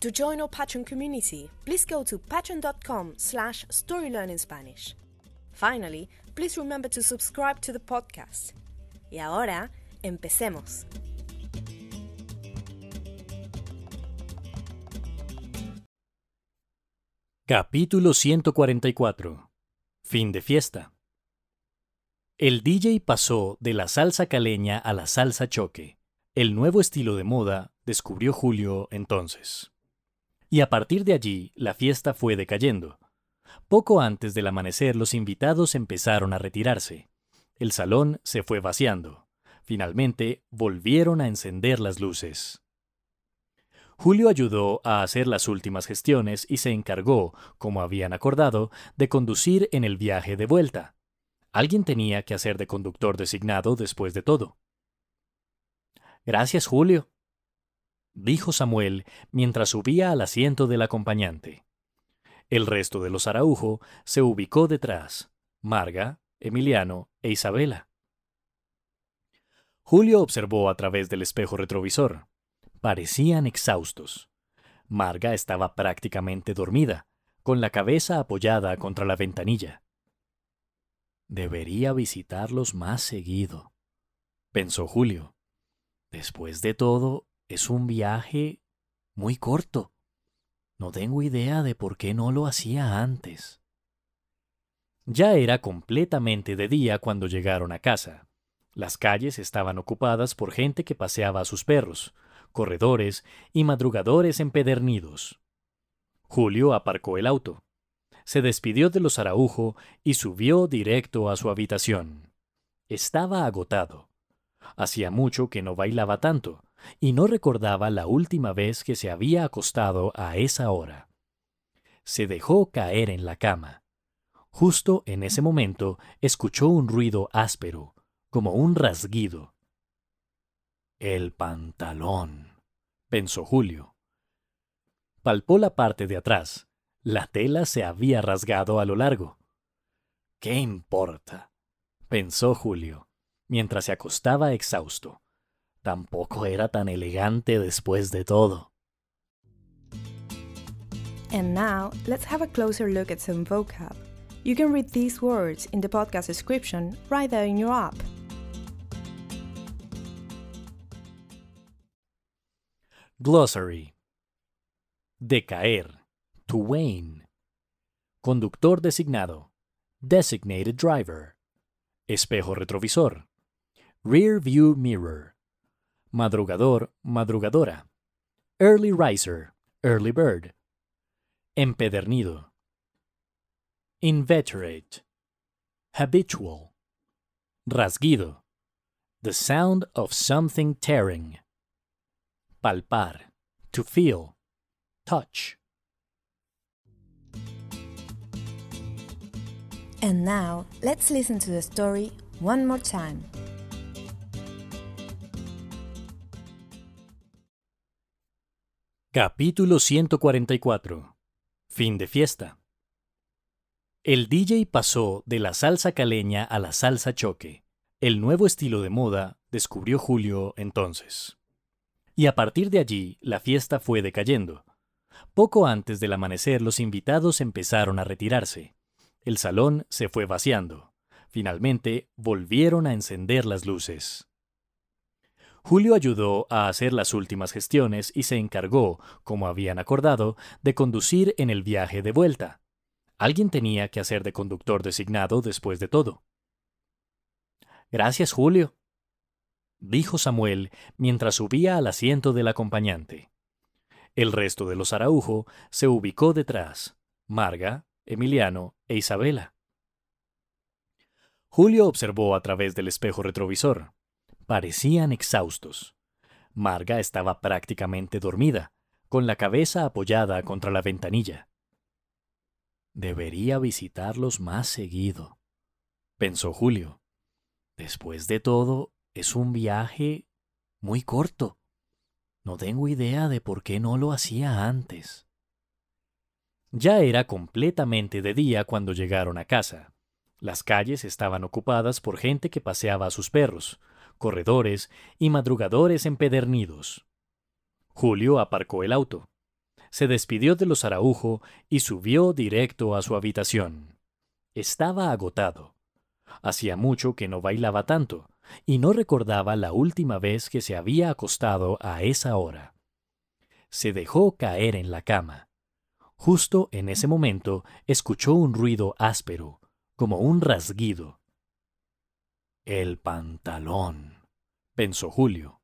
To join our Patreon community, please go to patreon.com slash storylearningspanish. Finally, please remember to subscribe to the podcast. Y ahora, empecemos. Capítulo 144. Fin de fiesta. El DJ pasó de la salsa caleña a la salsa choque. El nuevo estilo de moda descubrió Julio entonces y a partir de allí la fiesta fue decayendo. Poco antes del amanecer los invitados empezaron a retirarse. El salón se fue vaciando. Finalmente volvieron a encender las luces. Julio ayudó a hacer las últimas gestiones y se encargó, como habían acordado, de conducir en el viaje de vuelta. Alguien tenía que hacer de conductor designado después de todo. Gracias, Julio, dijo Samuel mientras subía al asiento del acompañante. El resto de los Araujo se ubicó detrás, Marga, Emiliano e Isabela. Julio observó a través del espejo retrovisor. Parecían exhaustos. Marga estaba prácticamente dormida, con la cabeza apoyada contra la ventanilla. Debería visitarlos más seguido, pensó Julio. Después de todo, es un viaje muy corto. No tengo idea de por qué no lo hacía antes. Ya era completamente de día cuando llegaron a casa. Las calles estaban ocupadas por gente que paseaba a sus perros, corredores y madrugadores empedernidos. Julio aparcó el auto. Se despidió de los Araujo y subió directo a su habitación. Estaba agotado. Hacía mucho que no bailaba tanto, y no recordaba la última vez que se había acostado a esa hora. Se dejó caer en la cama. Justo en ese momento escuchó un ruido áspero, como un rasguido. El pantalón, pensó Julio. Palpó la parte de atrás. La tela se había rasgado a lo largo. ¿Qué importa? pensó Julio, mientras se acostaba exhausto. Tampoco era tan elegante después de todo. And now, let's have a closer look at some vocab. You can read these words in the podcast description right there in your app. Glossary. Decaer. To wane. Conductor designado. Designated driver. Espejo retrovisor. Rear view mirror madrugador, madrugadora, early riser, early bird, empedernido, inveterate, habitual, rasguido, the sound of something tearing, palpar, to feel, touch. And now, let's listen to the story one more time. Capítulo 144. Fin de fiesta. El DJ pasó de la salsa caleña a la salsa choque. El nuevo estilo de moda descubrió Julio entonces. Y a partir de allí la fiesta fue decayendo. Poco antes del amanecer los invitados empezaron a retirarse. El salón se fue vaciando. Finalmente volvieron a encender las luces. Julio ayudó a hacer las últimas gestiones y se encargó, como habían acordado, de conducir en el viaje de vuelta. Alguien tenía que hacer de conductor designado después de todo. Gracias, Julio, dijo Samuel mientras subía al asiento del acompañante. El resto de los Araujo se ubicó detrás, Marga, Emiliano e Isabela. Julio observó a través del espejo retrovisor. Parecían exhaustos. Marga estaba prácticamente dormida, con la cabeza apoyada contra la ventanilla. Debería visitarlos más seguido, pensó Julio. Después de todo, es un viaje muy corto. No tengo idea de por qué no lo hacía antes. Ya era completamente de día cuando llegaron a casa. Las calles estaban ocupadas por gente que paseaba a sus perros, corredores y madrugadores empedernidos. Julio aparcó el auto. Se despidió de los Araujo y subió directo a su habitación. Estaba agotado. Hacía mucho que no bailaba tanto, y no recordaba la última vez que se había acostado a esa hora. Se dejó caer en la cama. Justo en ese momento escuchó un ruido áspero, como un rasguido. El pantalón, pensó Julio.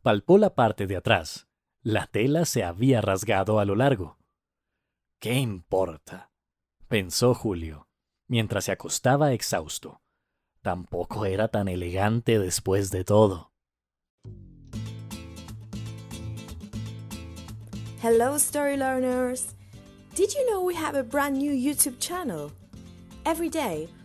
Palpó la parte de atrás. La tela se había rasgado a lo largo. ¿Qué importa? pensó Julio, mientras se acostaba exhausto. Tampoco era tan elegante después de todo. Hello, story learners! Did you know we have a brand new YouTube channel? Every day,